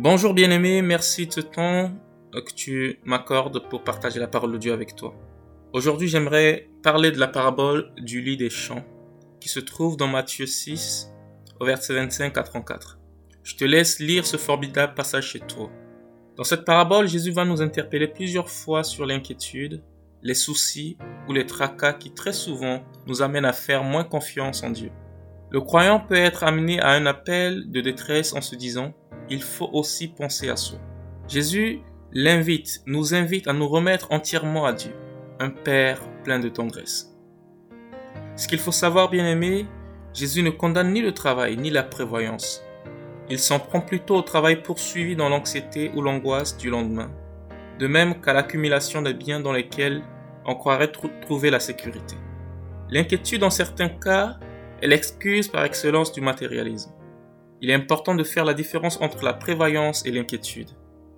Bonjour bien-aimé, merci de temps que tu m'accordes pour partager la parole de Dieu avec toi. Aujourd'hui, j'aimerais parler de la parabole du lit des champs qui se trouve dans Matthieu 6 au verset 25 à 34. Je te laisse lire ce formidable passage chez toi. Dans cette parabole, Jésus va nous interpeller plusieurs fois sur l'inquiétude, les soucis ou les tracas qui très souvent nous amènent à faire moins confiance en Dieu. Le croyant peut être amené à un appel de détresse en se disant il faut aussi penser à soi. Jésus l'invite, nous invite à nous remettre entièrement à Dieu, un Père plein de tendresse. Ce qu'il faut savoir, bien aimé, Jésus ne condamne ni le travail ni la prévoyance. Il s'en prend plutôt au travail poursuivi dans l'anxiété ou l'angoisse du lendemain, de même qu'à l'accumulation des biens dans lesquels on croirait trouver la sécurité. L'inquiétude en certains cas est l'excuse par excellence du matérialisme il est important de faire la différence entre la prévoyance et l'inquiétude.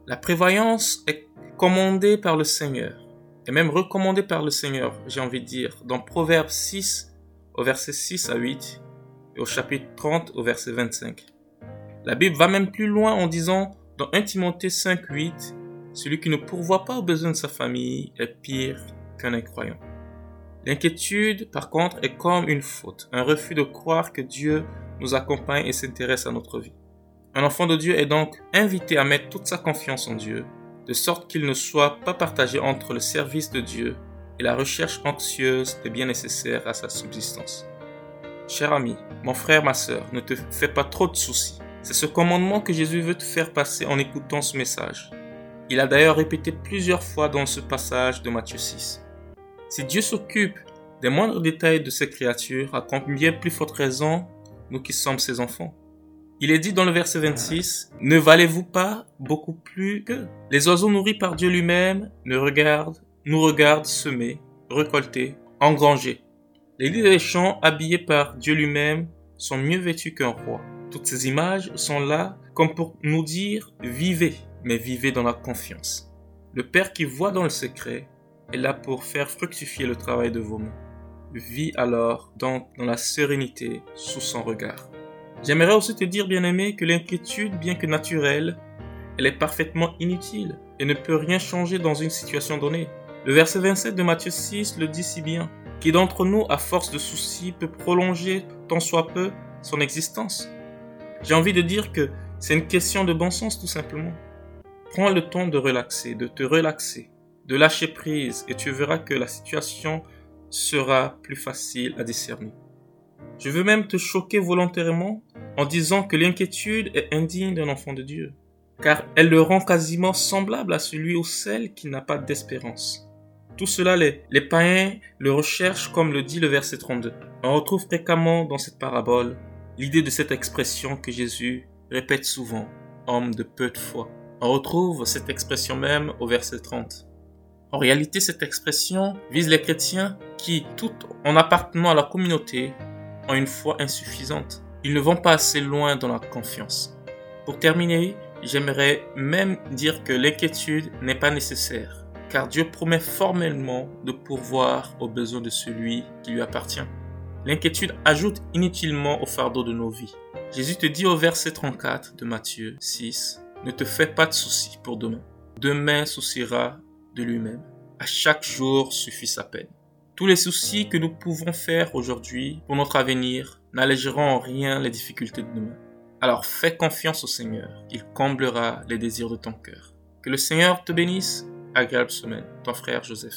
La prévoyance est commandée par le Seigneur, et même recommandée par le Seigneur, j'ai envie de dire, dans Proverbe 6 au verset 6 à 8 et au chapitre 30 au verset 25. La Bible va même plus loin en disant dans 1 Timothée 5, 8, celui qui ne pourvoit pas aux besoins de sa famille est pire qu'un incroyant. L'inquiétude, par contre, est comme une faute, un refus de croire que Dieu nous accompagne et s'intéresse à notre vie. Un enfant de Dieu est donc invité à mettre toute sa confiance en Dieu, de sorte qu'il ne soit pas partagé entre le service de Dieu et la recherche anxieuse des biens nécessaires à sa subsistance. Cher ami, mon frère, ma sœur, ne te fais pas trop de soucis. C'est ce commandement que Jésus veut te faire passer en écoutant ce message. Il a d'ailleurs répété plusieurs fois dans ce passage de Matthieu 6. Si Dieu s'occupe des moindres détails de ses créatures, à combien plus forte raison nous qui sommes ses enfants. Il est dit dans le verset 26, Ne valez-vous pas beaucoup plus que les oiseaux nourris par Dieu lui-même ne regardent, nous regardent semer, récolter, engranger. Les lits des champs habillés par Dieu lui-même sont mieux vêtus qu'un roi. Toutes ces images sont là comme pour nous dire vivez, mais vivez dans la confiance. Le Père qui voit dans le secret est là pour faire fructifier le travail de vos mains vis alors donc dans la sérénité sous son regard. J'aimerais aussi te dire, bien-aimé, que l'inquiétude, bien que naturelle, elle est parfaitement inutile et ne peut rien changer dans une situation donnée. Le verset 27 de Matthieu 6 le dit si bien. Qui d'entre nous, à force de soucis, peut prolonger tant soit peu son existence? J'ai envie de dire que c'est une question de bon sens tout simplement. Prends le temps de relaxer, de te relaxer, de lâcher prise et tu verras que la situation sera plus facile à discerner. Je veux même te choquer volontairement en disant que l'inquiétude est indigne d'un enfant de Dieu, car elle le rend quasiment semblable à celui ou celle qui n'a pas d'espérance. Tout cela, les, les païens le recherchent comme le dit le verset 32. On retrouve fréquemment dans cette parabole l'idée de cette expression que Jésus répète souvent, homme de peu de foi. On retrouve cette expression même au verset 30. En réalité, cette expression vise les chrétiens qui, tout en appartenant à la communauté, ont une foi insuffisante. Ils ne vont pas assez loin dans la confiance. Pour terminer, j'aimerais même dire que l'inquiétude n'est pas nécessaire, car Dieu promet formellement de pourvoir aux besoins de celui qui lui appartient. L'inquiétude ajoute inutilement au fardeau de nos vies. Jésus te dit au verset 34 de Matthieu 6, Ne te fais pas de soucis pour demain. Demain souciera lui-même. À chaque jour suffit sa peine. Tous les soucis que nous pouvons faire aujourd'hui pour notre avenir n'allégeront en rien les difficultés de demain. Alors fais confiance au Seigneur, il comblera les désirs de ton cœur. Que le Seigneur te bénisse. Agréable semaine, ton frère Joseph.